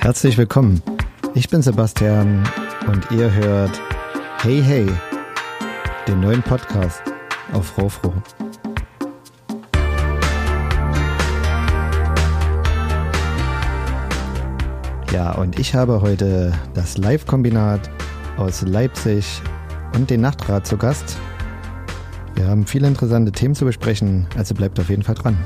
Herzlich willkommen. Ich bin Sebastian und ihr hört Hey Hey, den neuen Podcast auf Rofro. Ja, und ich habe heute das Live-Kombinat aus Leipzig und den Nachtrat zu Gast. Wir haben viele interessante Themen zu besprechen, also bleibt auf jeden Fall dran.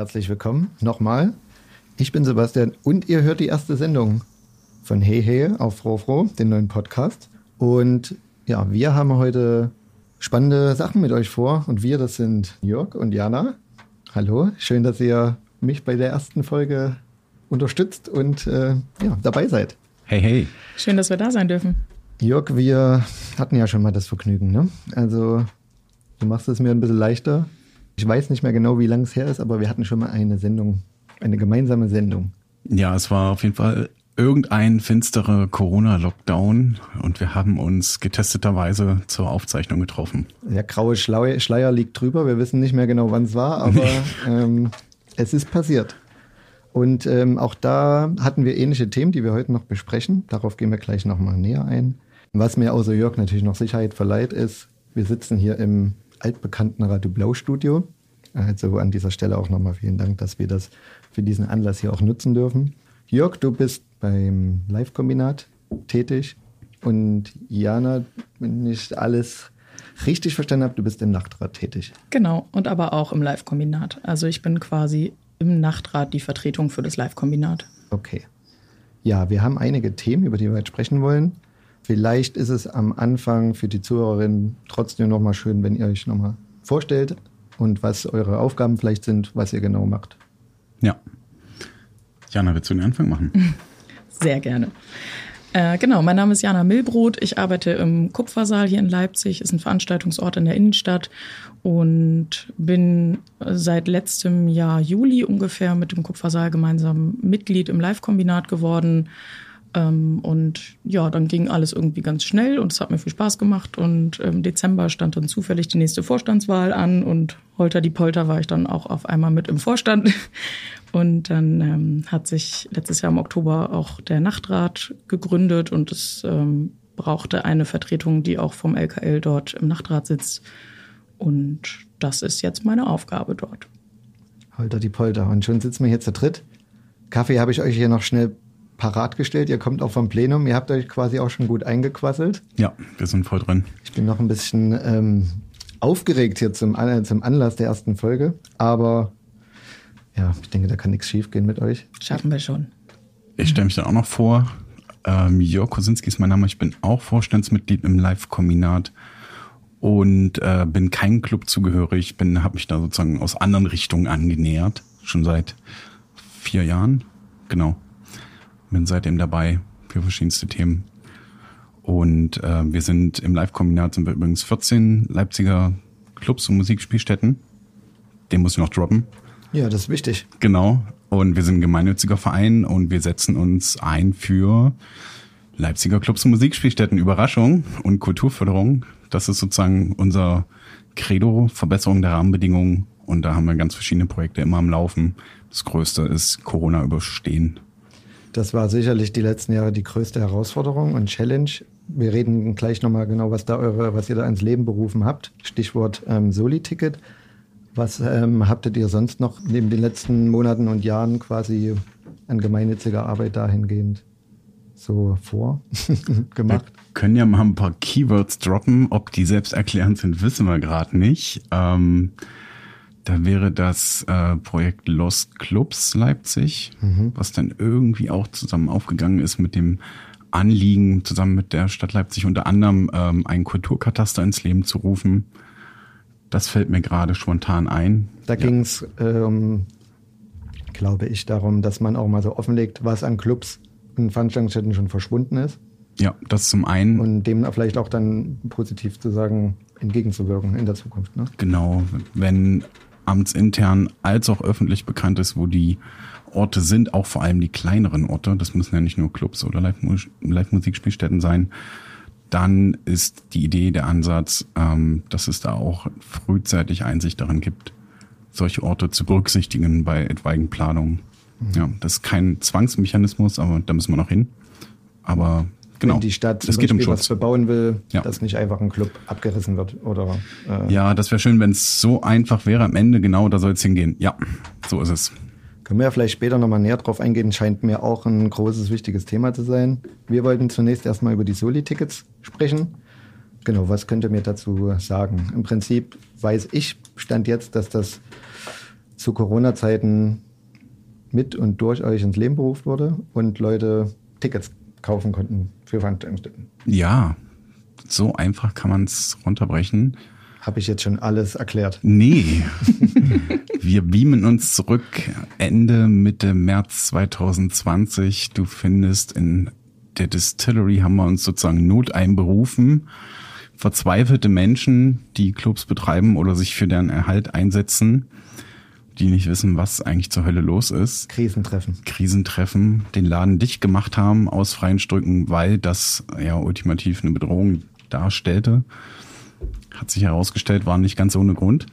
Herzlich willkommen nochmal. Ich bin Sebastian und ihr hört die erste Sendung von Hey Hey auf Froh Froh, den neuen Podcast. Und ja, wir haben heute spannende Sachen mit euch vor und wir, das sind Jörg und Jana. Hallo, schön, dass ihr mich bei der ersten Folge unterstützt und äh, ja, dabei seid. Hey, hey. Schön, dass wir da sein dürfen. Jörg, wir hatten ja schon mal das Vergnügen, ne? Also, du machst es mir ein bisschen leichter. Ich weiß nicht mehr genau, wie lang es her ist, aber wir hatten schon mal eine Sendung, eine gemeinsame Sendung. Ja, es war auf jeden Fall irgendein finsterer Corona-Lockdown und wir haben uns getesteterweise zur Aufzeichnung getroffen. Der graue Schleier liegt drüber. Wir wissen nicht mehr genau, wann es war, aber ähm, es ist passiert. Und ähm, auch da hatten wir ähnliche Themen, die wir heute noch besprechen. Darauf gehen wir gleich nochmal näher ein. Was mir außer Jörg natürlich noch Sicherheit verleiht, ist, wir sitzen hier im altbekannten Radio Blau Studio. Also an dieser Stelle auch nochmal vielen Dank, dass wir das für diesen Anlass hier auch nutzen dürfen. Jörg, du bist beim Live-Kombinat tätig und Jana, wenn ich alles richtig verstanden habe, du bist im Nachtrat tätig. Genau, und aber auch im Live-Kombinat. Also ich bin quasi im Nachtrat die Vertretung für das Live-Kombinat. Okay. Ja, wir haben einige Themen, über die wir jetzt sprechen wollen. Vielleicht ist es am Anfang für die Zuhörerinnen trotzdem nochmal schön, wenn ihr euch nochmal vorstellt und was eure Aufgaben vielleicht sind, was ihr genau macht. Ja. Jana, willst du den Anfang machen? Sehr gerne. Äh, genau, mein Name ist Jana Milbrot. Ich arbeite im Kupfersaal hier in Leipzig, ist ein Veranstaltungsort in der Innenstadt und bin seit letztem Jahr Juli ungefähr mit dem Kupfersaal gemeinsam Mitglied im Live-Kombinat geworden. Ähm, und ja, dann ging alles irgendwie ganz schnell und es hat mir viel Spaß gemacht. Und im Dezember stand dann zufällig die nächste Vorstandswahl an und holter die Polter war ich dann auch auf einmal mit im Vorstand. Und dann ähm, hat sich letztes Jahr im Oktober auch der Nachtrat gegründet und es ähm, brauchte eine Vertretung, die auch vom LKL dort im Nachtrat sitzt. Und das ist jetzt meine Aufgabe dort. Holter die Polter. Und schon sitzen wir hier zu dritt. Kaffee habe ich euch hier noch schnell parat gestellt. Ihr kommt auch vom Plenum. Ihr habt euch quasi auch schon gut eingequasselt. Ja, wir sind voll drin. Ich bin noch ein bisschen ähm, aufgeregt hier zum, zum Anlass der ersten Folge. Aber ja, ich denke, da kann nichts schiefgehen mit euch. Schaffen wir schon. Ich stelle mich dann auch noch vor. Ähm, Jörg Kosinski ist mein Name. Ich bin auch Vorstandsmitglied im Live-Kombinat und äh, bin kein Club zugehörig. Bin, habe mich da sozusagen aus anderen Richtungen angenähert. Schon seit vier Jahren. Genau. Bin seitdem dabei für verschiedenste Themen. Und äh, wir sind im Live-Kombinat sind wir übrigens 14 Leipziger Clubs und Musikspielstätten. Den muss ich noch droppen. Ja, das ist wichtig. Genau. Und wir sind ein gemeinnütziger Verein und wir setzen uns ein für Leipziger Clubs und Musikspielstätten, Überraschung und Kulturförderung. Das ist sozusagen unser Credo, Verbesserung der Rahmenbedingungen. Und da haben wir ganz verschiedene Projekte immer am Laufen. Das größte ist Corona überstehen. Das war sicherlich die letzten Jahre die größte Herausforderung und Challenge. Wir reden gleich nochmal genau, was da eure, was ihr da ins Leben berufen habt. Stichwort ähm, Soli-Ticket. Was ähm, habtet ihr sonst noch neben den letzten Monaten und Jahren quasi an gemeinnütziger Arbeit dahingehend so vor gemacht? Wir können ja mal ein paar Keywords droppen. Ob die selbsterklärend sind, wissen wir gerade nicht. Ähm, da wäre das äh, Projekt Lost Clubs Leipzig, mhm. was dann irgendwie auch zusammen aufgegangen ist mit dem Anliegen, zusammen mit der Stadt Leipzig unter anderem ähm, einen Kulturkataster ins Leben zu rufen das fällt mir gerade spontan ein. Da ja. ging es, ähm, glaube ich, darum, dass man auch mal so offenlegt, was an Clubs und Veranstaltungsstätten schon verschwunden ist. Ja, das zum einen. Und dem vielleicht auch dann positiv zu sagen, entgegenzuwirken in der Zukunft. Ne? Genau, wenn amtsintern als auch öffentlich bekannt ist, wo die Orte sind, auch vor allem die kleineren Orte, das müssen ja nicht nur Clubs oder Live-Musikspielstätten sein, dann ist die Idee, der Ansatz, ähm, dass es da auch frühzeitig Einsicht darin gibt, solche Orte zu berücksichtigen bei etwaigen Planungen. Mhm. Ja, das ist kein Zwangsmechanismus, aber da müssen wir noch hin. Aber genau, Wenn die Stadt es geht um Schutz. was bebauen will, Ja. dass nicht einfach ein Club abgerissen wird oder äh, Ja, das wäre schön, wenn es so einfach wäre. Am Ende genau, da soll es hingehen. Ja, so ist es. Können wir ja vielleicht später nochmal näher drauf eingehen, scheint mir auch ein großes, wichtiges Thema zu sein. Wir wollten zunächst erstmal über die Soli-Tickets sprechen. Genau, was könnt ihr mir dazu sagen? Im Prinzip weiß ich, stand jetzt, dass das zu Corona-Zeiten mit und durch euch ins Leben berufen wurde und Leute Tickets kaufen konnten für Veranstaltungen. Ja, so einfach kann man es runterbrechen. Habe ich jetzt schon alles erklärt. Nee. Wir beamen uns zurück Ende, Mitte März 2020. Du findest in der Distillery haben wir uns sozusagen noteinberufen. Verzweifelte Menschen, die Clubs betreiben oder sich für deren Erhalt einsetzen, die nicht wissen, was eigentlich zur Hölle los ist. Krisentreffen. Krisentreffen, den Laden dicht gemacht haben aus freien Stücken, weil das ja ultimativ eine Bedrohung darstellte. Hat sich herausgestellt, war nicht ganz ohne Grund.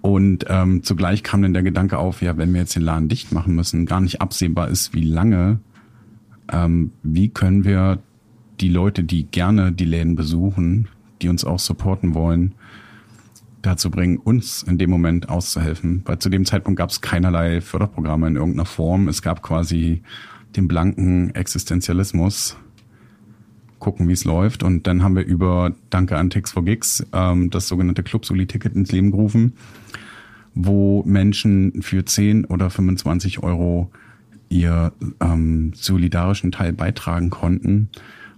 Und ähm, zugleich kam dann der Gedanke auf, ja, wenn wir jetzt den Laden dicht machen müssen, gar nicht absehbar ist, wie lange, ähm, wie können wir die Leute, die gerne die Läden besuchen, die uns auch supporten wollen, dazu bringen, uns in dem Moment auszuhelfen. Weil zu dem Zeitpunkt gab es keinerlei Förderprogramme in irgendeiner Form. Es gab quasi den blanken Existenzialismus. Gucken, wie es läuft. Und dann haben wir über Danke an Tix for Gigs ähm, das sogenannte Club Soli Ticket ins Leben gerufen, wo Menschen für 10 oder 25 Euro ihr ähm, solidarischen Teil beitragen konnten,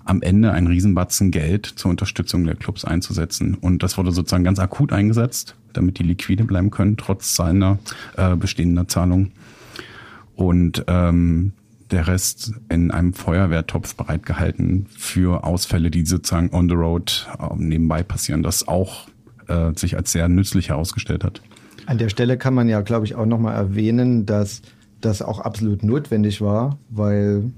am Ende einen Riesenbatzen Geld zur Unterstützung der Clubs einzusetzen. Und das wurde sozusagen ganz akut eingesetzt, damit die liquide bleiben können, trotz seiner äh, bestehender Zahlung. Und ähm, der Rest in einem Feuerwehrtopf bereitgehalten für Ausfälle, die sozusagen on the road äh, nebenbei passieren, das auch äh, sich als sehr nützlich herausgestellt hat. An der Stelle kann man ja, glaube ich, auch nochmal erwähnen, dass das auch absolut notwendig war, weil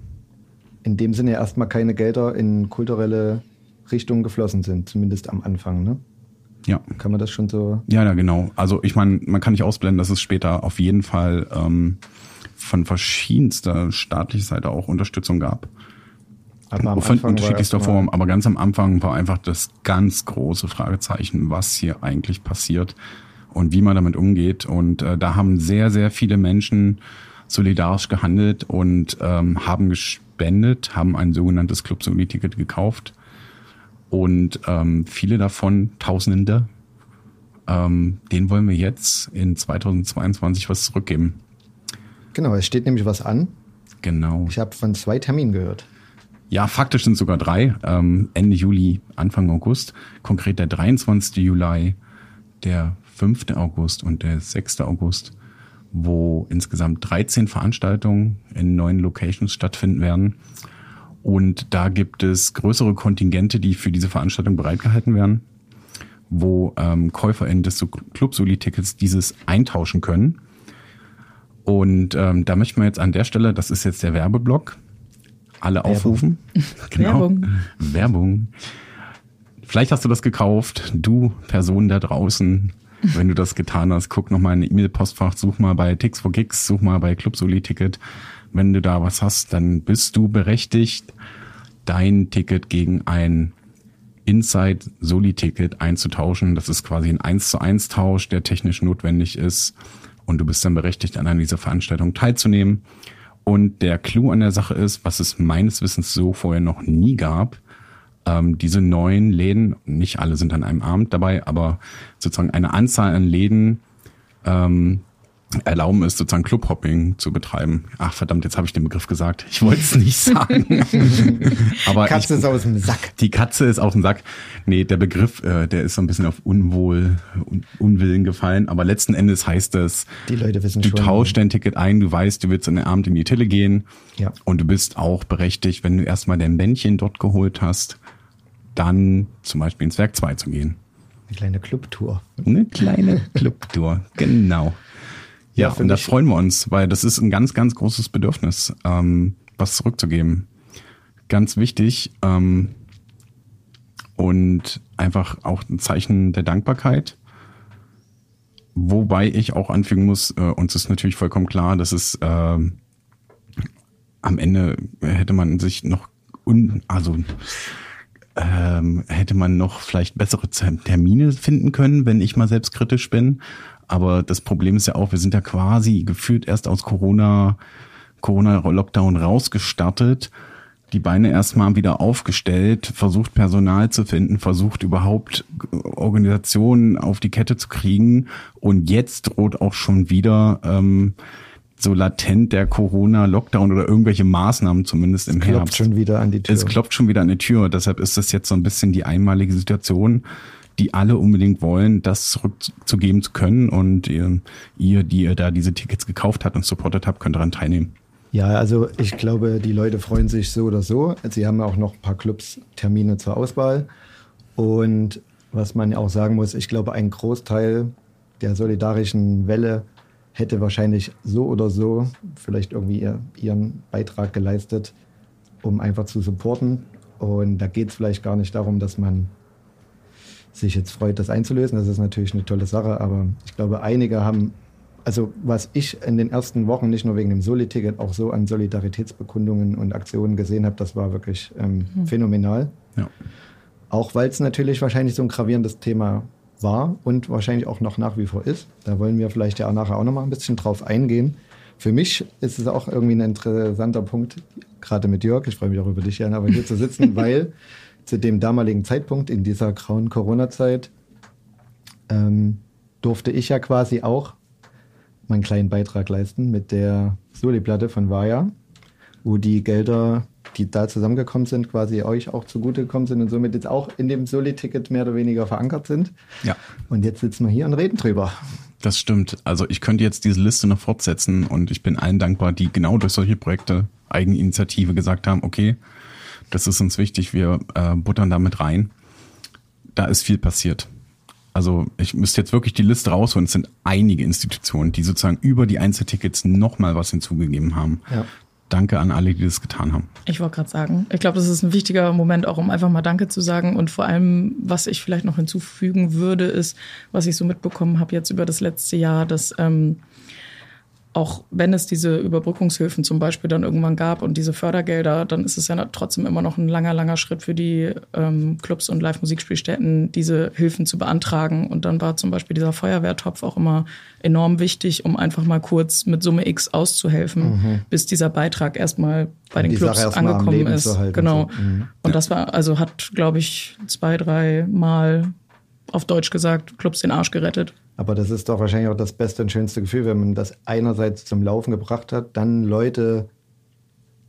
in dem Sinne erstmal keine Gelder in kulturelle Richtungen geflossen sind, zumindest am Anfang. Ne? Ja. Kann man das schon so. Ja, ja, genau. Also ich meine, man kann nicht ausblenden, dass es später auf jeden Fall ähm, von verschiedenster staatlicher Seite auch Unterstützung gab. Aber von unterschiedlichster Form, aber ganz am Anfang war einfach das ganz große Fragezeichen, was hier eigentlich passiert und wie man damit umgeht. Und äh, da haben sehr, sehr viele Menschen solidarisch gehandelt und ähm, haben gespendet, haben ein sogenanntes Club Soli Ticket gekauft. Und ähm, viele davon, Tausende, ähm, denen wollen wir jetzt in 2022 was zurückgeben. Genau, es steht nämlich was an. Genau. Ich habe von zwei Terminen gehört. Ja, faktisch sind sogar drei. Ähm, Ende Juli, Anfang August. Konkret der 23. Juli, der 5. August und der 6. August, wo insgesamt 13 Veranstaltungen in neun Locations stattfinden werden. Und da gibt es größere Kontingente, die für diese Veranstaltung bereitgehalten werden, wo ähm, KäuferInnen des Club Soli-Tickets dieses eintauschen können. Und ähm, da möchten wir jetzt an der Stelle, das ist jetzt der Werbeblock, alle aufrufen. Genau. Werbung. Werbung. Vielleicht hast du das gekauft, du Person da draußen. Wenn du das getan hast, guck noch mal in E-Mail-Postfach, such mal bei Tix for Gigs, such mal bei Club Soli Ticket. Wenn du da was hast, dann bist du berechtigt, dein Ticket gegen ein Inside Soli Ticket einzutauschen. Das ist quasi ein 1 zu 1 Tausch, der technisch notwendig ist. Und du bist dann berechtigt, an einer dieser Veranstaltungen teilzunehmen. Und der Clou an der Sache ist, was es meines Wissens so vorher noch nie gab, ähm, diese neuen Läden, nicht alle sind an einem Abend dabei, aber sozusagen eine Anzahl an Läden ähm, erlauben es, sozusagen Clubhopping zu betreiben. Ach verdammt, jetzt habe ich den Begriff gesagt. Ich wollte es nicht sagen. aber Katze ich, ist aus dem Sack. die Katze ist auf dem Sack. Nee, der Begriff, äh, der ist so ein bisschen auf Unwohl, Un Unwillen gefallen. Aber letzten Endes heißt es, Die Leute wissen du schon. tauschst dein Ticket ein, du weißt, du willst an den Abend in die Tille gehen. Ja. Und du bist auch berechtigt, wenn du erstmal dein Bändchen dort geholt hast, dann zum Beispiel ins Werk 2 zu gehen. Eine kleine Clubtour. Eine kleine Clubtour, genau. Ja, und da freuen wir uns, weil das ist ein ganz, ganz großes Bedürfnis, ähm, was zurückzugeben. Ganz wichtig ähm, und einfach auch ein Zeichen der Dankbarkeit. Wobei ich auch anfügen muss, äh, uns ist natürlich vollkommen klar, dass es äh, am Ende hätte man sich noch un, also ähm, hätte man noch vielleicht bessere Termine finden können, wenn ich mal selbstkritisch bin. Aber das Problem ist ja auch, wir sind ja quasi gefühlt erst aus Corona, Corona-Lockdown rausgestartet, die Beine erstmal wieder aufgestellt, versucht Personal zu finden, versucht überhaupt Organisationen auf die Kette zu kriegen. Und jetzt droht auch schon wieder ähm, so latent der Corona-Lockdown oder irgendwelche Maßnahmen zumindest im es klopft Herbst. schon wieder an die Tür. Es klopft schon wieder an die Tür. Deshalb ist das jetzt so ein bisschen die einmalige Situation, die alle unbedingt wollen, das zurückzugeben zu können. Und ihr, ihr, die ihr da diese Tickets gekauft habt und supportet habt, könnt daran teilnehmen. Ja, also ich glaube, die Leute freuen sich so oder so. Sie haben auch noch ein paar Clubs Termine zur Auswahl. Und was man auch sagen muss, ich glaube, ein Großteil der solidarischen Welle hätte wahrscheinlich so oder so vielleicht irgendwie ihren Beitrag geleistet, um einfach zu supporten. Und da geht es vielleicht gar nicht darum, dass man sich jetzt freut, das einzulösen. Das ist natürlich eine tolle Sache, aber ich glaube, einige haben, also was ich in den ersten Wochen nicht nur wegen dem Soli-Ticket auch so an Solidaritätsbekundungen und Aktionen gesehen habe, das war wirklich ähm, mhm. phänomenal. Ja. Auch weil es natürlich wahrscheinlich so ein gravierendes Thema war und wahrscheinlich auch noch nach wie vor ist. Da wollen wir vielleicht ja nachher auch noch mal ein bisschen drauf eingehen. Für mich ist es auch irgendwie ein interessanter Punkt, gerade mit Jörg, ich freue mich auch über dich, Jan, aber hier zu sitzen, weil zu dem damaligen Zeitpunkt in dieser grauen Corona-Zeit ähm, durfte ich ja quasi auch meinen kleinen Beitrag leisten mit der Soli-Platte von Vaja, wo die Gelder, die da zusammengekommen sind, quasi euch auch zugutegekommen sind und somit jetzt auch in dem Soli-Ticket mehr oder weniger verankert sind. Ja. Und jetzt sitzen wir hier und reden drüber. Das stimmt. Also ich könnte jetzt diese Liste noch fortsetzen und ich bin allen dankbar, die genau durch solche Projekte Eigeninitiative gesagt haben, okay, das ist uns wichtig, wir äh, buttern damit rein. Da ist viel passiert. Also ich müsste jetzt wirklich die Liste rausholen. Es sind einige Institutionen, die sozusagen über die Einzeltickets nochmal was hinzugegeben haben. Ja. Danke an alle, die das getan haben. Ich wollte gerade sagen, ich glaube, das ist ein wichtiger Moment auch, um einfach mal Danke zu sagen. Und vor allem, was ich vielleicht noch hinzufügen würde, ist, was ich so mitbekommen habe jetzt über das letzte Jahr, dass ähm, auch wenn es diese Überbrückungshilfen zum Beispiel dann irgendwann gab und diese Fördergelder, dann ist es ja trotzdem immer noch ein langer, langer Schritt für die ähm, Clubs und Live-Musikspielstätten, diese Hilfen zu beantragen. Und dann war zum Beispiel dieser Feuerwehrtopf auch immer enorm wichtig, um einfach mal kurz mit Summe X auszuhelfen, mhm. bis dieser Beitrag erstmal bei den Clubs angekommen ist. Genau. So. Mhm. Und das war, also hat, glaube ich, zwei, drei Mal auf Deutsch gesagt, Clubs den Arsch gerettet. Aber das ist doch wahrscheinlich auch das beste und schönste Gefühl, wenn man das einerseits zum Laufen gebracht hat, dann Leute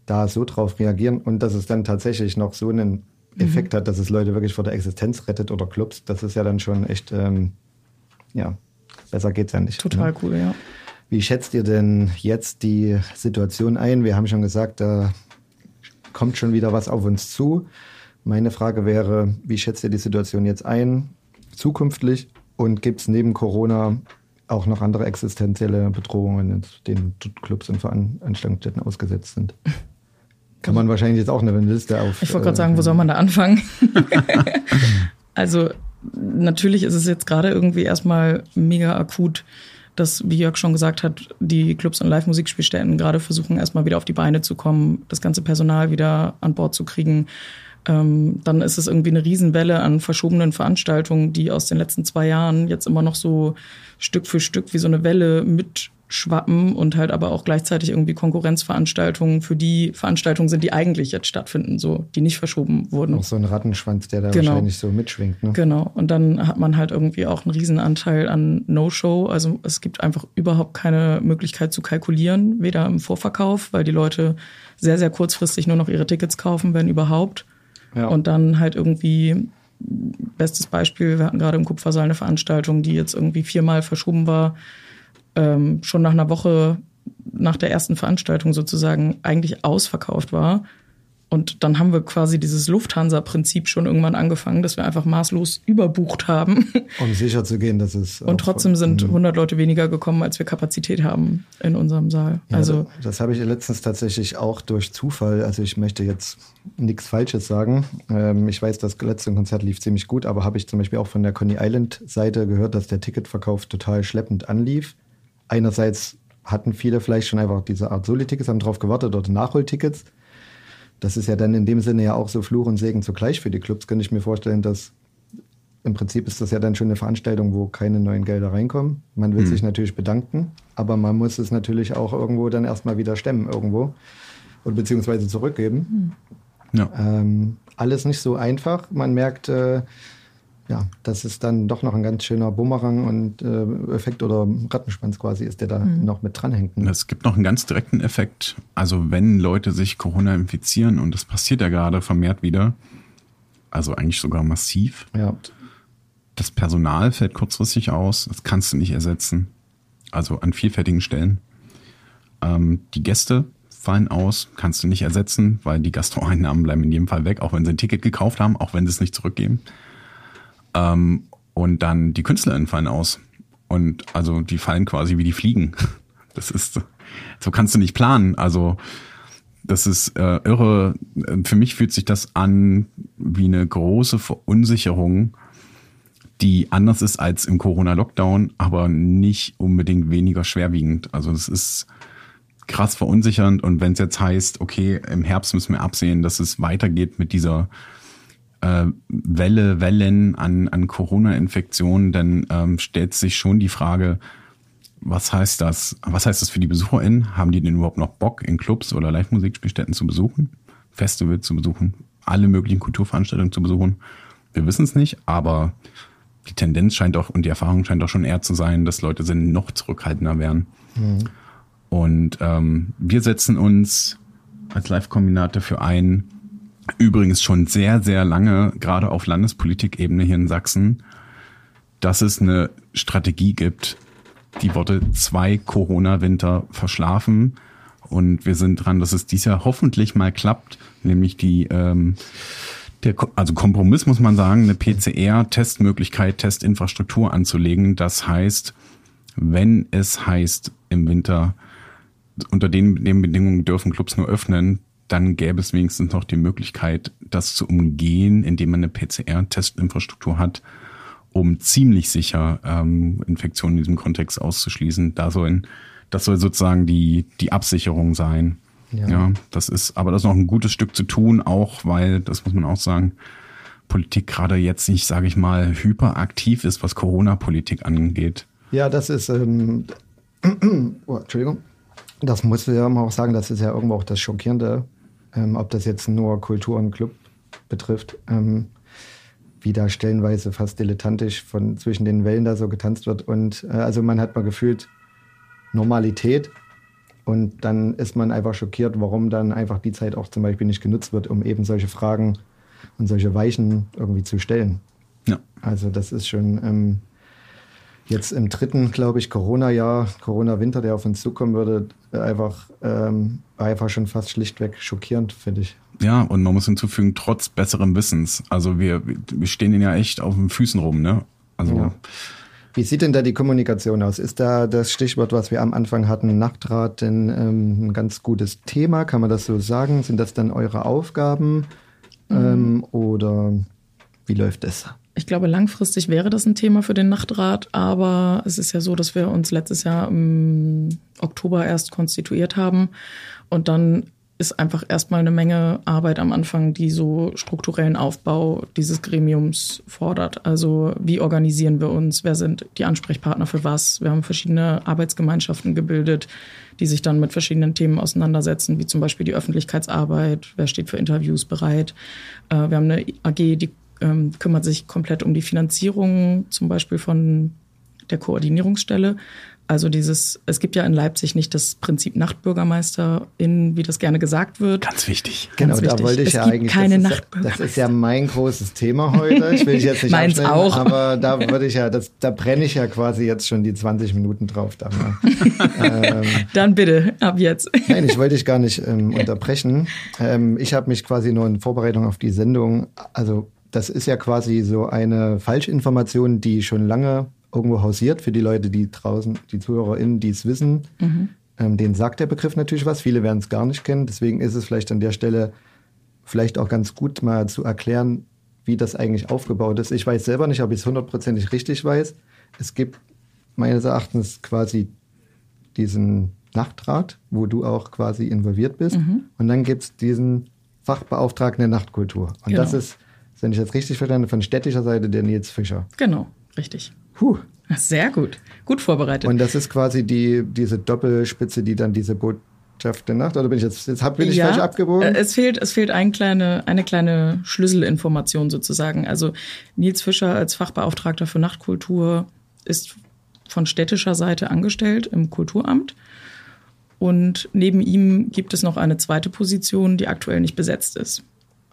da so drauf reagieren und dass es dann tatsächlich noch so einen mhm. Effekt mhm. hat, dass es Leute wirklich vor der Existenz rettet oder Clubs. Das ist ja dann schon echt, ähm, ja, besser geht's ja nicht. Total ne? cool, ja. Wie schätzt ihr denn jetzt die Situation ein? Wir haben schon gesagt, da kommt schon wieder was auf uns zu. Meine Frage wäre, wie schätzt ihr die Situation jetzt ein, zukünftig? Und gibt es neben Corona auch noch andere existenzielle Bedrohungen, denen Clubs und Veranstaltungsstätten ausgesetzt sind? Kann man wahrscheinlich jetzt auch eine Liste auf. Ich wollte gerade sagen, wo soll man da anfangen? also natürlich ist es jetzt gerade irgendwie erstmal mega akut, dass, wie Jörg schon gesagt hat, die Clubs und Live-Musikspielstätten gerade versuchen, erstmal wieder auf die Beine zu kommen, das ganze Personal wieder an Bord zu kriegen ähm, dann ist es irgendwie eine Riesenwelle an verschobenen Veranstaltungen, die aus den letzten zwei Jahren jetzt immer noch so Stück für Stück wie so eine Welle mitschwappen und halt aber auch gleichzeitig irgendwie Konkurrenzveranstaltungen für die Veranstaltungen sind, die eigentlich jetzt stattfinden, so die nicht verschoben wurden. Auch so ein Rattenschwanz, der da genau. wahrscheinlich so mitschwingt. Ne? Genau. Und dann hat man halt irgendwie auch einen Riesenanteil an No-Show. Also es gibt einfach überhaupt keine Möglichkeit zu kalkulieren, weder im Vorverkauf, weil die Leute sehr, sehr kurzfristig nur noch ihre Tickets kaufen, wenn überhaupt. Ja. Und dann halt irgendwie, bestes Beispiel, wir hatten gerade im Kupfersaal eine Veranstaltung, die jetzt irgendwie viermal verschoben war, ähm, schon nach einer Woche nach der ersten Veranstaltung sozusagen eigentlich ausverkauft war. Und dann haben wir quasi dieses Lufthansa-Prinzip schon irgendwann angefangen, dass wir einfach maßlos überbucht haben. Um sicher zu gehen, dass es. Und trotzdem sind 100 Leute weniger gekommen, als wir Kapazität haben in unserem Saal. Ja, also das, das habe ich letztens tatsächlich auch durch Zufall. Also ich möchte jetzt nichts Falsches sagen. Ähm, ich weiß, das letzte Konzert lief ziemlich gut, aber habe ich zum Beispiel auch von der Coney Island Seite gehört, dass der Ticketverkauf total schleppend anlief. Einerseits hatten viele vielleicht schon einfach diese Art Soli-Tickets, haben drauf gewartet oder Nachholtickets das ist ja dann in dem Sinne ja auch so Fluch und Segen zugleich für die Clubs, könnte ich mir vorstellen, dass im Prinzip ist das ja dann schon eine Veranstaltung, wo keine neuen Gelder reinkommen. Man will hm. sich natürlich bedanken, aber man muss es natürlich auch irgendwo dann erstmal wieder stemmen irgendwo oder beziehungsweise zurückgeben. Hm. Ja. Ähm, alles nicht so einfach. Man merkt, äh, ja, das ist dann doch noch ein ganz schöner Bumerang und äh, Effekt oder Rattenschwanz quasi ist, der da mhm. noch mit dranhängt. Ne? Es gibt noch einen ganz direkten Effekt. Also wenn Leute sich Corona infizieren und das passiert ja gerade vermehrt wieder, also eigentlich sogar massiv. Ja. Das Personal fällt kurzfristig aus, das kannst du nicht ersetzen. Also an vielfältigen Stellen. Ähm, die Gäste fallen aus, kannst du nicht ersetzen, weil die Gastroeinnahmen bleiben in jedem Fall weg, auch wenn sie ein Ticket gekauft haben, auch wenn sie es nicht zurückgeben. Ähm, und dann die KünstlerInnen fallen aus. Und also die fallen quasi wie die Fliegen. Das ist, so kannst du nicht planen. Also das ist äh, irre. Für mich fühlt sich das an wie eine große Verunsicherung, die anders ist als im Corona-Lockdown, aber nicht unbedingt weniger schwerwiegend. Also das ist krass verunsichernd. Und wenn es jetzt heißt, okay, im Herbst müssen wir absehen, dass es weitergeht mit dieser äh, Welle, Wellen an, an Corona-Infektionen, dann ähm, stellt sich schon die Frage, was heißt das? Was heißt das für die BesucherInnen? Haben die denn überhaupt noch Bock, in Clubs oder Live-Musikspielstätten zu besuchen? Festivals zu besuchen? Alle möglichen Kulturveranstaltungen zu besuchen? Wir wissen es nicht, aber die Tendenz scheint doch und die Erfahrung scheint doch schon eher zu sein, dass Leute sind noch zurückhaltender werden. Mhm. Und ähm, wir setzen uns als Live-Kombinat dafür ein, übrigens schon sehr, sehr lange, gerade auf Landespolitikebene hier in Sachsen, dass es eine Strategie gibt, die Worte zwei Corona-Winter verschlafen. Und wir sind dran, dass es dies Jahr hoffentlich mal klappt, nämlich die, ähm, der, also Kompromiss muss man sagen, eine PCR-Testmöglichkeit, Testinfrastruktur anzulegen. Das heißt, wenn es heißt im Winter, unter den, den Bedingungen dürfen Clubs nur öffnen, dann gäbe es wenigstens noch die Möglichkeit, das zu umgehen, indem man eine PCR-Testinfrastruktur hat, um ziemlich sicher ähm, Infektionen in diesem Kontext auszuschließen. Da soll, das soll sozusagen die, die Absicherung sein. Ja. ja, das ist, aber das ist noch ein gutes Stück zu tun, auch weil, das muss man auch sagen, Politik gerade jetzt nicht, sage ich mal, hyperaktiv ist, was Corona-Politik angeht. Ja, das ist, ähm, oh, Entschuldigung, das muss ja auch sagen, das ist ja irgendwo auch das Schockierende ähm, ob das jetzt nur Kultur und Club betrifft, ähm, wie da stellenweise fast dilettantisch von zwischen den Wellen da so getanzt wird. Und äh, also man hat mal gefühlt Normalität und dann ist man einfach schockiert, warum dann einfach die Zeit auch zum Beispiel nicht genutzt wird, um eben solche Fragen und solche Weichen irgendwie zu stellen. Ja. Also das ist schon ähm, jetzt im dritten, glaube ich, Corona-Jahr, Corona-Winter, der auf uns zukommen würde, einfach, ähm, einfach schon fast schlichtweg schockierend, finde ich. Ja, und man muss hinzufügen, trotz besserem Wissens. Also wir, wir stehen ihnen ja echt auf den Füßen rum, ne? Also. Ja. Wie sieht denn da die Kommunikation aus? Ist da das Stichwort, was wir am Anfang hatten, Nachtrat, denn ähm, ein ganz gutes Thema? Kann man das so sagen? Sind das dann eure Aufgaben? Mhm. Ähm, oder wie läuft das? Ich glaube, langfristig wäre das ein Thema für den Nachtrat, aber es ist ja so, dass wir uns letztes Jahr im Oktober erst konstituiert haben und dann ist einfach erstmal eine Menge Arbeit am Anfang, die so strukturellen Aufbau dieses Gremiums fordert. Also wie organisieren wir uns? Wer sind die Ansprechpartner für was? Wir haben verschiedene Arbeitsgemeinschaften gebildet, die sich dann mit verschiedenen Themen auseinandersetzen, wie zum Beispiel die Öffentlichkeitsarbeit. Wer steht für Interviews bereit? Äh, wir haben eine AG, die ähm, kümmert sich komplett um die Finanzierung zum Beispiel von der Koordinierungsstelle. Also dieses, es gibt ja in Leipzig nicht das Prinzip Nachtbürgermeisterin, wie das gerne gesagt wird. Ganz wichtig. Genau, Ganz da wichtig. wollte ich Es ja gibt eigentlich. keine das, ist, das ist ja mein großes Thema heute. Ich will dich jetzt nicht Meins auch. aber da würde ich ja, das, da brenne ich ja quasi jetzt schon die 20 Minuten drauf. Da mal. ähm, Dann bitte, ab jetzt. Nein, ich wollte dich gar nicht ähm, unterbrechen. Ähm, ich habe mich quasi nur in Vorbereitung auf die Sendung, also das ist ja quasi so eine Falschinformation, die schon lange irgendwo hausiert für die Leute, die draußen, die ZuhörerInnen, die es wissen. Ähm, denen sagt der Begriff natürlich was. Viele werden es gar nicht kennen. Deswegen ist es vielleicht an der Stelle vielleicht auch ganz gut mal zu erklären, wie das eigentlich aufgebaut ist. Ich weiß selber nicht, ob ich es hundertprozentig richtig weiß. Es gibt meines Erachtens quasi diesen Nachtrat, wo du auch quasi involviert bist. Und dann gibt es diesen Fachbeauftragten der Nachtkultur. Und das Genau. ist, wenn ich das richtig verstanden habe, von städtischer Seite der Nils Fischer. Genau, richtig. Puh. Sehr gut. Gut vorbereitet. Und das ist quasi die, diese Doppelspitze, die dann diese Botschaft der Nacht, oder bin ich jetzt, jetzt bin ich falsch abgebogen? äh, Es fehlt, es fehlt ein kleine, eine kleine Schlüsselinformation sozusagen. Also Nils Fischer als Fachbeauftragter für Nachtkultur ist von städtischer Seite angestellt im Kulturamt. Und neben ihm gibt es noch eine zweite Position, die aktuell nicht besetzt ist.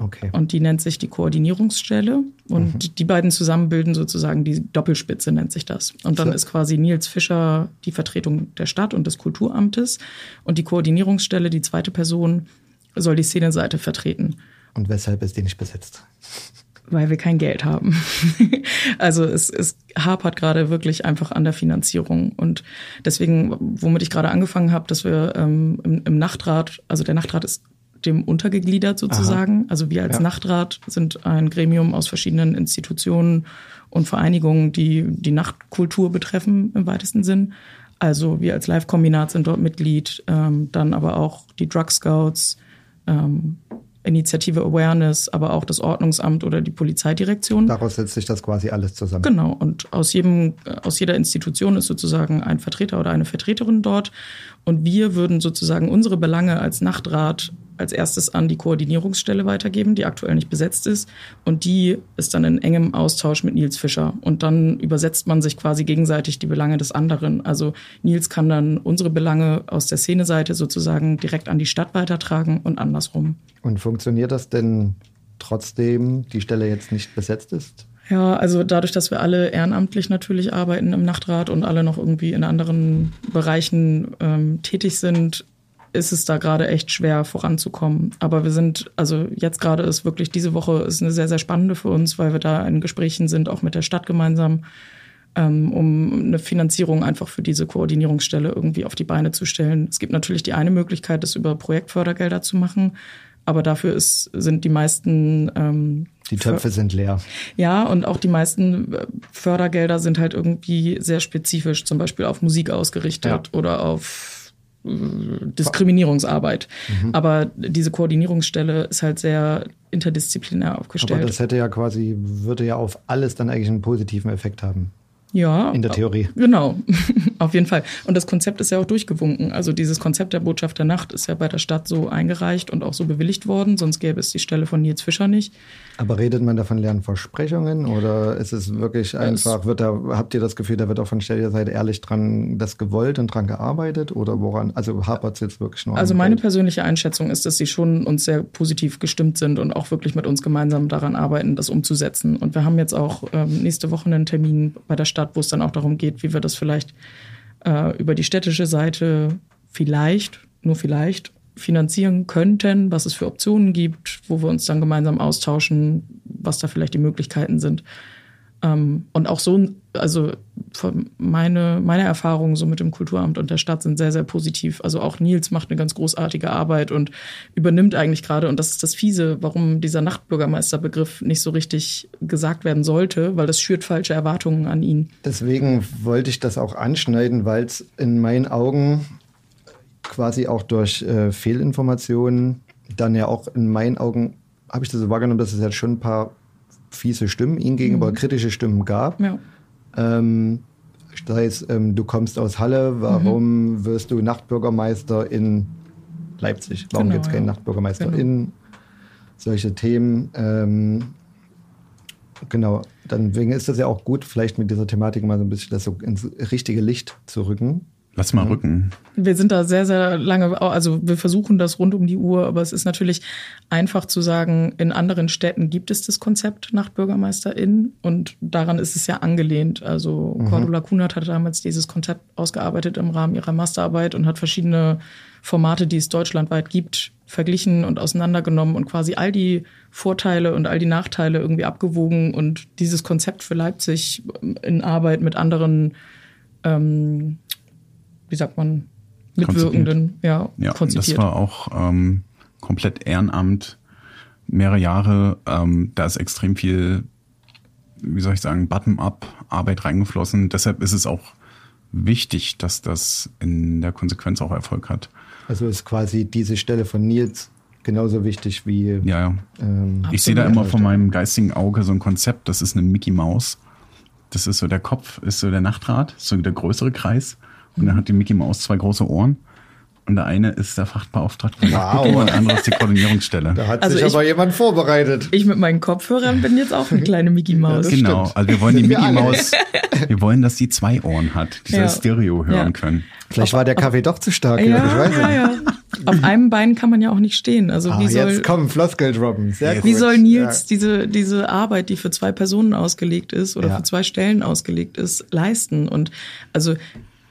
Okay. Und die nennt sich die Koordinierungsstelle. Und die beiden zusammen bilden sozusagen die Doppelspitze, nennt sich das. Und dann So. ist quasi Nils Fischer die Vertretung der Stadt und des Kulturamtes. Und die Koordinierungsstelle, die zweite Person, soll die Szeneseite vertreten, Und weshalb ist die nicht besetzt? weil wir kein Geld haben. also es, es hapert gerade wirklich einfach an der Finanzierung. Und deswegen, womit ich gerade angefangen habe, dass wir ähm, im, im Nachtrat, also der Nachtrat ist dem untergegliedert sozusagen. Also wir als Ja. Nachtrat sind ein Gremium aus verschiedenen Institutionen und Vereinigungen, die die Nachtkultur betreffen im weitesten Sinn. Also wir als Live-Kombinat sind dort Mitglied, ähm, dann aber auch die Drug Scouts, ähm, Initiative Awareness, aber auch das Ordnungsamt oder die Polizeidirektion. Daraus setzt sich das quasi alles zusammen. Genau, und aus jedem, äh, aus jeder Institution ist sozusagen ein Vertreter oder eine Vertreterin dort. Und wir würden sozusagen unsere Belange als Nachtrat als erstes an die Koordinierungsstelle weitergeben, die aktuell nicht besetzt ist. Und die ist dann in engem Austausch mit Nils Fischer. Und dann übersetzt man sich quasi gegenseitig die Belange des anderen. Also Nils kann dann unsere Belange aus der Szeneseite sozusagen direkt an die Stadt weitertragen und andersrum. Und funktioniert das denn trotzdem, die Stelle jetzt nicht besetzt ist? Ja, also dadurch, dass wir alle ehrenamtlich natürlich arbeiten im Nachtrat und alle noch irgendwie in anderen Bereichen ähm, tätig sind, ist es da gerade echt schwer voranzukommen. Aber wir sind, also jetzt gerade ist wirklich diese Woche ist eine sehr, sehr spannende für uns, weil wir da in Gesprächen sind, auch mit der Stadt gemeinsam, ähm, um eine Finanzierung einfach für diese Koordinierungsstelle irgendwie auf die Beine zu stellen. Es gibt natürlich die eine Möglichkeit, das über Projektfördergelder zu machen. Aber dafür ist, sind die meisten ähm, Die Töpfe sind leer. ja, und auch die meisten äh, Fördergelder sind halt irgendwie sehr spezifisch, zum Beispiel auf Musik ausgerichtet Ja. oder auf Diskriminierungsarbeit. Mhm. Aber diese Koordinierungsstelle ist halt sehr interdisziplinär aufgestellt. Aber das hätte ja quasi, würde ja auf alles dann eigentlich einen positiven Effekt haben. ja, In der Theorie. Genau, auf jeden Fall. Und das Konzept ist ja auch durchgewunken. Also dieses Konzept der Botschaft der Nacht ist ja bei der Stadt so eingereicht und auch so bewilligt worden, sonst gäbe es die Stelle von Nils Fischer nicht. Aber redet man da von leeren Versprechungen oder ist es wirklich einfach, wird da, habt ihr das Gefühl, da wird auch von städtischer Seite ehrlich dran das gewollt und dran gearbeitet oder woran, also hapert es jetzt wirklich nur Also meine Geld? persönliche Einschätzung ist, dass sie schon uns sehr positiv gestimmt sind und auch wirklich mit uns gemeinsam daran arbeiten, das umzusetzen. Und wir haben jetzt auch ähm, nächste Woche einen Termin bei der Stadt, wo es dann auch darum geht, wie wir das vielleicht äh, über die städtische Seite vielleicht, nur vielleicht, finanzieren könnten, was es für Optionen gibt, wo wir uns dann gemeinsam austauschen, was da vielleicht die Möglichkeiten sind. Ähm, und auch so, also meine, meine Erfahrungen so mit dem Kulturamt und der Stadt sind sehr, sehr positiv. Also auch Nils macht eine ganz großartige Arbeit und übernimmt eigentlich gerade, und das ist das Fiese, warum dieser Nachtbürgermeisterbegriff nicht so richtig gesagt werden sollte, weil das schürt falsche Erwartungen an ihn. Deswegen wollte ich das auch anschneiden, weil es in meinen Augen quasi auch durch äh, Fehlinformationen dann ja auch in meinen Augen, habe ich das so wahrgenommen, dass es ja schon ein paar fiese Stimmen ihm gegenüber, kritische Stimmen gab. Ja. Ähm, sei es, ähm, du kommst aus Halle, warum wirst du Nachtbürgermeister in Leipzig? Warum Genau, gibt es keinen ja. Nachtbürgermeister Genau. in solche Themen? Ähm, Genau, dann ist das ja auch gut, vielleicht mit dieser Thematik mal so ein bisschen das so ins richtige Licht zu rücken. Lass mal rücken. Wir sind da sehr, sehr lange, also wir versuchen das rund um die Uhr, aber es ist natürlich einfach zu sagen, in anderen Städten gibt es das Konzept Nachtbürgermeisterin und daran ist es ja angelehnt. Also mhm. Cordula Kunert hat damals dieses Konzept ausgearbeitet im Rahmen ihrer Masterarbeit und hat verschiedene Formate, die es deutschlandweit gibt, verglichen und auseinandergenommen und quasi all die Vorteile und all die Nachteile irgendwie abgewogen und dieses Konzept für Leipzig in Arbeit mit anderen ähm, wie sagt man, Mitwirkenden, ja, ja konzipiert. Das war auch ähm, komplett Ehrenamt, mehrere Jahre. Ähm, da ist extrem viel, wie soll ich sagen, Button-up Arbeit reingeflossen. Deshalb ist es auch wichtig, dass das in der Konsequenz auch Erfolg hat. Also ist quasi diese Stelle von Nils genauso wichtig wie. Ja, ja. Ähm, ich sehe da immer von meinem geistigen Auge so ein Konzept, das ist eine Mickey Maus. Das ist so der Kopf, ist so der Nachtrat, so der größere Kreis. Und dann hat die Mickey Maus zwei große Ohren. Und der eine ist der Fachbeauftragte wow. und der andere ist die Koordinierungsstelle. Da hat also sich ich, aber jemand vorbereitet. Ich mit meinen Kopfhörern bin jetzt auch eine kleine Mickey Maus. Ja, genau, stimmt. also wir wollen die Mickey Maus, wir wollen, dass die zwei Ohren hat, die ja. Stereo hören ja. können. Vielleicht war der Kaffee doch zu stark. Ja, ich weiß ja, ja. Auf einem Bein kann man ja auch nicht stehen. Also ah, wie soll, jetzt kommen Floskel droppen. Sehr yes. Wie soll Nils diese, diese Arbeit, die für zwei Personen ausgelegt ist oder für zwei Stellen ausgelegt ist, leisten? Und also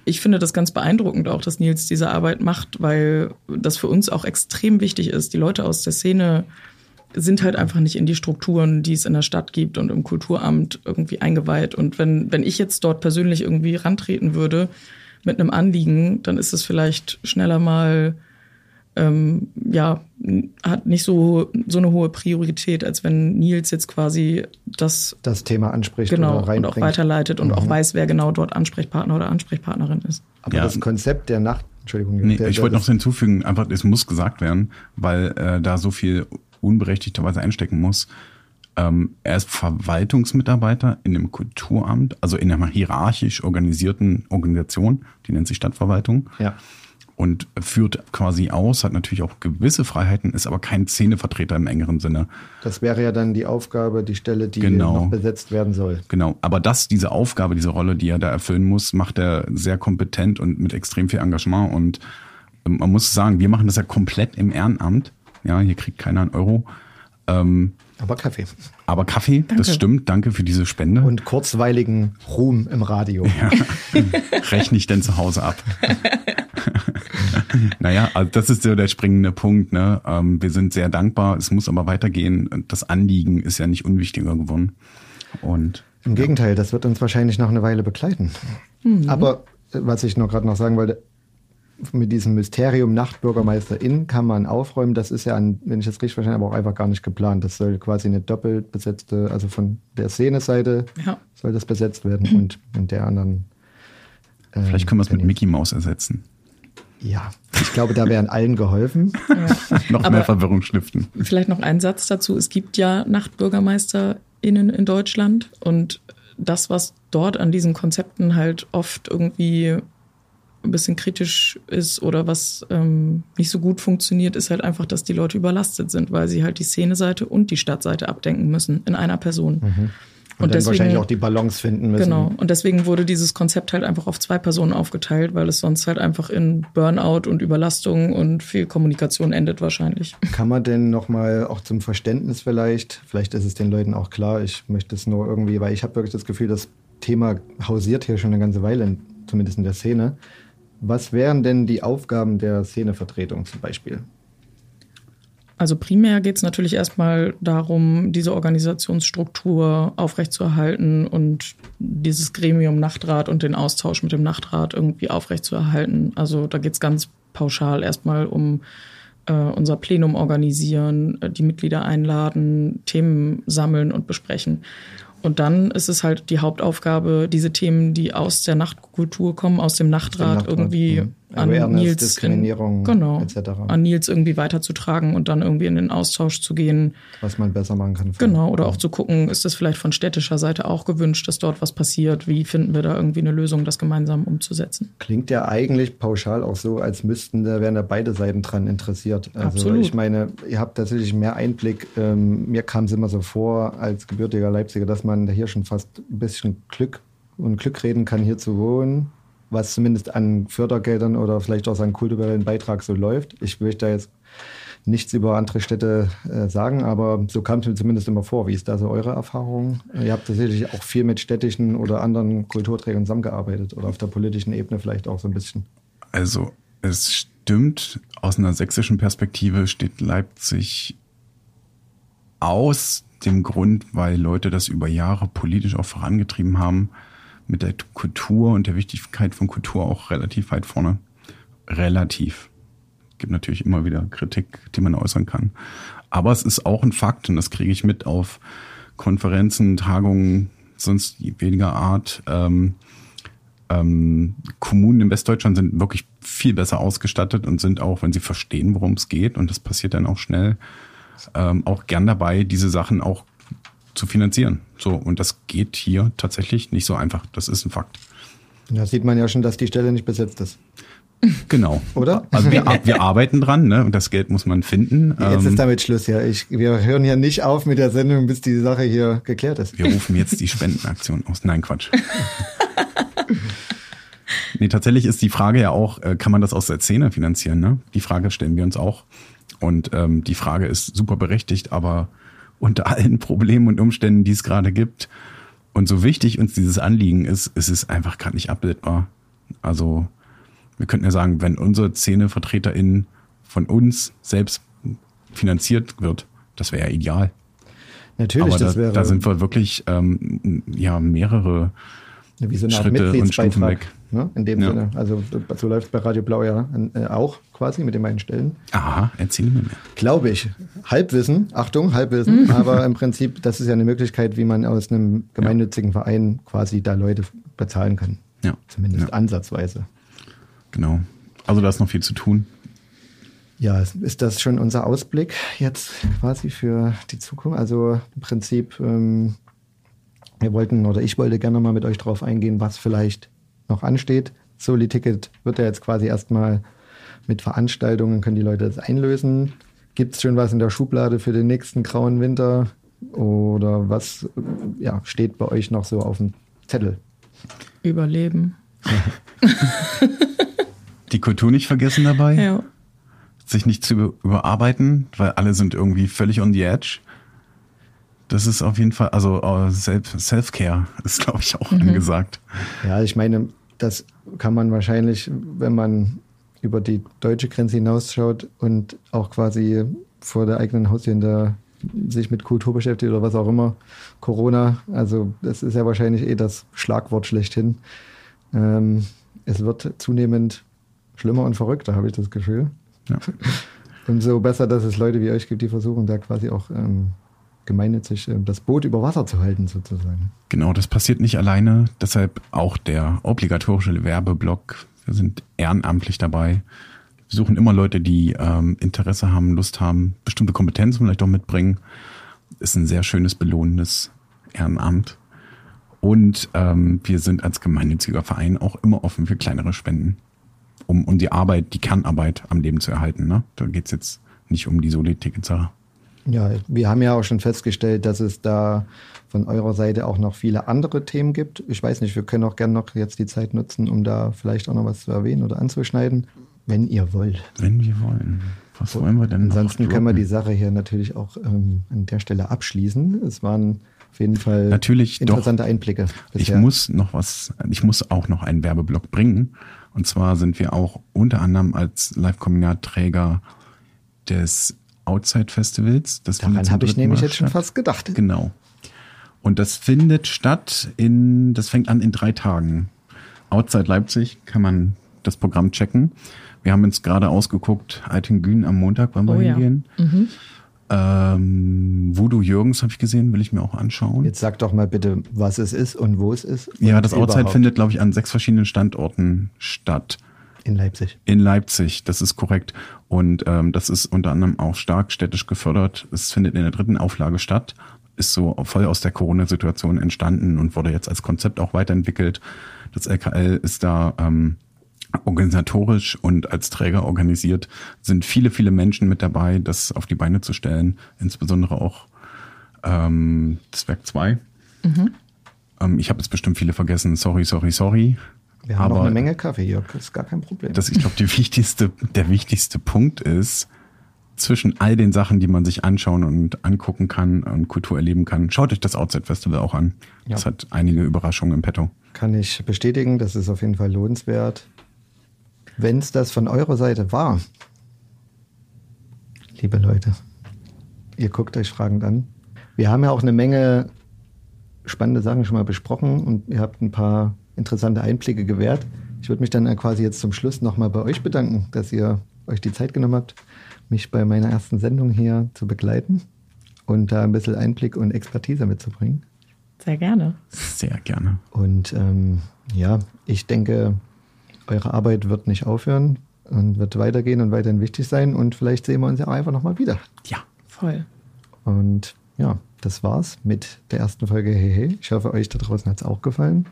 ich finde das ganz beeindruckend auch, dass Nils diese Arbeit macht, weil das für uns auch extrem wichtig ist. Die Leute aus der Szene sind halt einfach nicht in die Strukturen, die es in der Stadt gibt und im Kulturamt irgendwie eingeweiht. Und wenn, wenn ich jetzt dort persönlich irgendwie rantreten würde mit einem Anliegen, dann ist es vielleicht schneller mal ähm, ja, hat nicht so, so eine hohe Priorität, als wenn Nils jetzt quasi das, das Thema anspricht genau, und auch weiterleitet und mhm. auch weiß, wer genau dort Ansprechpartner oder Ansprechpartnerin ist. Aber ja. das Konzept der Nacht, Entschuldigung. Nee, der, ich wollte noch hinzufügen, einfach, es muss gesagt werden, weil äh, da so viel unberechtigterweise einstecken muss. Ähm, er ist Verwaltungsmitarbeiter in dem Kulturamt, also in einer hierarchisch organisierten Organisation, die nennt sich Stadtverwaltung. Ja und führt quasi aus, hat natürlich auch gewisse Freiheiten, ist aber kein Szenevertreter im engeren Sinne. Das wäre ja dann die Aufgabe, die Stelle, die genau. noch besetzt werden soll. Genau, aber das, diese Aufgabe, diese Rolle, die er da erfüllen muss, macht er sehr kompetent und mit extrem viel Engagement und ähm, man muss sagen, wir machen das ja komplett im Ehrenamt. Ja, hier kriegt keiner einen Euro. Ähm, aber Kaffee. Aber Kaffee, Danke. das stimmt. Danke für diese Spende. Und kurzweiligen Ruhm im Radio. Ja. Rechne ich denn zu Hause ab? naja, also das ist so der springende Punkt. Ne? Ähm, wir sind sehr dankbar, es muss aber weitergehen. Das Anliegen ist ja nicht unwichtiger geworden. Und im ja. Gegenteil, das wird uns wahrscheinlich noch eine Weile begleiten. Mhm. Aber äh, was ich noch gerade noch sagen wollte, mit diesem Mysterium Nachtbürgermeisterin kann man aufräumen. Das ist ja, an, wenn ich das richtig verstanden habe, auch einfach gar nicht geplant. Das soll quasi eine doppelt besetzte, also von der Szeneseite ja. soll das besetzt werden und in der anderen. Äh, Vielleicht können wir es mit Mickey Mouse ersetzen. Ja, ich glaube, da wären allen geholfen. Ja. noch Aber mehr Verwirrung stiften. Vielleicht noch ein Satz dazu. Es gibt ja NachtbürgermeisterInnen in Deutschland und das, was dort an diesen Konzepten halt oft irgendwie ein bisschen kritisch ist oder was ähm, nicht so gut funktioniert, ist halt einfach, dass die Leute überlastet sind, weil sie halt die Szeneseite und die Stadtseite abdenken müssen in einer Person. Mhm. Und, und deswegen, wahrscheinlich auch die Balance finden müssen. Genau. Und deswegen wurde dieses Konzept halt einfach auf zwei Personen aufgeteilt, weil es sonst halt einfach in Burnout und Überlastung und viel Kommunikation endet wahrscheinlich. Kann man denn nochmal auch zum Verständnis vielleicht, vielleicht ist es den Leuten auch klar, ich möchte es nur irgendwie, weil ich habe wirklich das Gefühl, das Thema hausiert hier schon eine ganze Weile, zumindest in der Szene. Was wären denn die Aufgaben der Szenevertretung zum Beispiel? Also primär geht es natürlich erstmal darum, diese Organisationsstruktur aufrechtzuerhalten und dieses Gremium Nachtrat und den Austausch mit dem Nachtrat irgendwie aufrechtzuerhalten. Also da geht es ganz pauschal erstmal um äh, unser Plenum organisieren, die Mitglieder einladen, Themen sammeln und besprechen. Und dann ist es halt die Hauptaufgabe, diese Themen, die aus der Nachtkultur kommen, aus dem Nachtrat, Nachtrat irgendwie mhm. An Awareness, Nils Diskriminierung in, genau, etc. an Nils irgendwie weiterzutragen und dann irgendwie in den Austausch zu gehen. Was man besser machen kann. Genau, oder auch zu gucken, ist das vielleicht von städtischer Seite auch gewünscht, dass dort was passiert? Wie finden wir da irgendwie eine Lösung, das gemeinsam umzusetzen? Klingt ja eigentlich pauschal auch so, als müssten da wären da beide Seiten dran interessiert. Also Absolut. ich meine, ihr habt tatsächlich mehr Einblick. Ähm, mir kam es immer so vor, als gebürtiger Leipziger, dass man da hier schon fast ein bisschen Glück und Glück reden kann, hier zu wohnen, was zumindest an Fördergeldern oder vielleicht auch seinen kulturellen Beitrag so läuft. Ich möchte da jetzt nichts über andere Städte äh, sagen, aber so kam es mir zumindest immer vor. Wie ist da so eure Erfahrung? Ihr habt tatsächlich auch viel mit städtischen oder anderen Kulturträgern zusammengearbeitet oder auf der politischen Ebene vielleicht auch so ein bisschen. Also es stimmt, aus einer sächsischen Perspektive steht Leipzig aus dem Grund, weil Leute das über Jahre politisch auch vorangetrieben haben, mit der Kultur und der Wichtigkeit von Kultur auch relativ weit vorne. Relativ. Gibt natürlich immer wieder Kritik, die man äußern kann. Aber es ist auch ein Fakt, und das kriege ich mit auf Konferenzen, Tagungen, sonst weniger Art. Ähm, ähm, Kommunen in Westdeutschland sind wirklich viel besser ausgestattet und sind auch, wenn sie verstehen, worum es geht, und das passiert dann auch schnell, ähm, auch gern dabei, diese Sachen auch zu finanzieren. So, und das geht hier tatsächlich nicht so einfach. Das ist ein Fakt. Da sieht man ja schon, dass die Stelle nicht besetzt ist. Genau. Oder? Also wir, wir arbeiten dran, ne? Und das Geld muss man finden. Jetzt Ähm, ist damit Schluss, ja. Ich, wir hören ja nicht auf mit der Sendung, bis die Sache hier geklärt ist. Wir rufen jetzt die Spendenaktion aus. Nein, Quatsch. nee, tatsächlich ist die Frage ja auch, äh, kann man das aus der Szene finanzieren? Ne? Die Frage stellen wir uns auch. Und ähm, die Frage ist super berechtigt, aber unter allen Problemen und Umständen, die es gerade gibt, und so wichtig uns dieses Anliegen ist, ist es einfach gerade nicht abbildbar. Also wir könnten ja sagen, wenn unsere SzenevertreterInnen von uns selbst finanziert wird, das wäre ja ideal. Natürlich, Aber das da, wäre da sind wir wirklich ähm, ja mehrere so Schritte und Stufen weg. Ne? In dem Ja. Sinne. Also so läuft bei Radio Blau ja äh, auch quasi mit den beiden Stellen. Aha, erzähl mir mehr. Glaube ich. Halbwissen, Achtung, Halbwissen, aber im Prinzip, das ist ja eine Möglichkeit, wie man aus einem gemeinnützigen Verein quasi da Leute bezahlen kann. Ja, Zumindest ja, ansatzweise. genau. Also da ist noch viel zu tun. Ja, ist das schon unser Ausblick jetzt quasi für die Zukunft? Also im Prinzip, ähm, wir wollten oder ich wollte gerne mal mit euch drauf eingehen, was vielleicht noch ansteht. Soli-Ticket wird ja jetzt quasi erstmal mit Veranstaltungen, können die Leute das einlösen. Gibt es schon was in der Schublade für den nächsten grauen Winter? Oder was ja, steht bei euch noch so auf dem Zettel? Überleben. Die Kultur nicht vergessen dabei, Ja. sich nicht zu über- überarbeiten, weil alle sind irgendwie völlig on the edge. Das ist auf jeden Fall, also äh, Self- Self-Care ist, glaube ich, auch angesagt. Ja, ich meine, das kann man wahrscheinlich, wenn man über die deutsche Grenze hinausschaut und auch quasi vor der eigenen Haustür in der, sich mit Kultur beschäftigt oder was auch immer, Corona, also das ist ja wahrscheinlich eh das Schlagwort schlechthin. Ähm, es wird zunehmend schlimmer und verrückter, habe ich das Gefühl. Ja. Umso besser, dass es Leute wie euch gibt, die versuchen, da quasi auch ähm, gemeinnützig ähm, das Boot über Wasser zu halten, sozusagen. Genau, das passiert nicht alleine. Deshalb auch der obligatorische Werbeblock. Wir sind ehrenamtlich dabei. Wir suchen immer Leute, die ähm, Interesse haben, Lust haben, bestimmte Kompetenzen vielleicht auch mitbringen. Ist ein sehr schönes, belohnendes Ehrenamt. Und ähm, wir sind als gemeinnütziger Verein auch immer offen für kleinere Spenden, um, um die Arbeit, die Kernarbeit am Leben zu erhalten. Ne? Da geht's jetzt nicht um die Soli-Ticket-Sache. Ja, wir haben ja auch schon festgestellt, dass es da von eurer Seite auch noch viele andere Themen gibt. Ich weiß nicht, wir können auch gerne noch jetzt die Zeit nutzen, um da vielleicht auch noch was zu erwähnen oder anzuschneiden, wenn ihr wollt. Wenn wir wollen. Was wollen wir denn noch Ansonsten können wir die? Sache hier natürlich auch ähm, an der Stelle abschließen. Es waren auf jeden Fall Natürlich, doch. interessante Einblicke. Ich bisher. muss noch was, ich muss auch noch einen Werbeblock bringen. Und zwar sind wir auch unter anderem als Live-Kombinat-Träger des Outside Festivals. Das findet Daran habe ich nämlich Mal jetzt schon fast gedacht. Genau. Und das findet statt in, das fängt an in drei Tagen. Outside Leipzig kann man das Programm checken. Wir haben uns gerade ausgeguckt, Altingün am Montag wollen wir Oh ja. hingehen. Ähm, Voodoo Jürgens habe ich gesehen, will ich mir auch anschauen. Jetzt sag doch mal bitte, was es ist und wo es ist. Ja, das Outside überhaupt. findet, glaube ich, an sechs verschiedenen Standorten statt. In Leipzig. In Leipzig, das ist korrekt. Und ähm, das ist unter anderem auch stark städtisch gefördert. Es findet in der dritten Auflage statt, ist so voll aus der Corona-Situation entstanden und wurde jetzt als Konzept auch weiterentwickelt. Das LKL ist da ähm, organisatorisch und als Träger organisiert, sind viele, viele Menschen mit dabei, das auf die Beine zu stellen, insbesondere auch ähm, das Werk 2. Mhm. Ähm, ich habe jetzt bestimmt viele vergessen, sorry, sorry, sorry. Wir haben Aber noch eine Menge Kaffee hier, das ist gar kein Problem. Das, ich glaube, wichtigste, der wichtigste Punkt ist, zwischen all den Sachen, die man sich anschauen und angucken kann und Kultur erleben kann, schaut euch das Outside Festival auch an. Ja. Das hat einige Überraschungen im Petto. Kann ich bestätigen, das ist auf jeden Fall lohnenswert. Wenn es das von eurer Seite war, liebe Leute, ihr guckt euch fragend an. Wir haben ja auch eine Menge spannende Sachen schon mal besprochen und ihr habt ein paar interessante Einblicke gewährt. Ich würde mich dann quasi jetzt zum Schluss nochmal bei euch bedanken, dass ihr euch die Zeit genommen habt, mich bei meiner ersten Sendung hier zu begleiten und da ein bisschen Einblick und Expertise mitzubringen. Sehr gerne. Sehr gerne. Und ähm, ja, ich denke, eure Arbeit wird nicht aufhören und wird weitergehen und weiterhin wichtig sein. Und vielleicht sehen wir uns ja auch einfach nochmal wieder. Ja. Voll. Und ja, das war's mit der ersten Folge Hey Hey. Ich hoffe, euch da draußen hat es auch gefallen.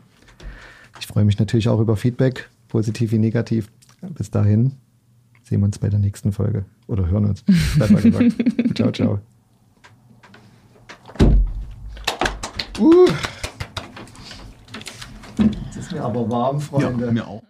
Ich freue mich natürlich auch über Feedback, positiv wie negativ. Bis dahin sehen wir uns bei der nächsten Folge. Oder hören uns. Besser gesagt. ciao, ciao. Uh. Jetzt ist mir aber warm, Freunde. Ja, mir auch.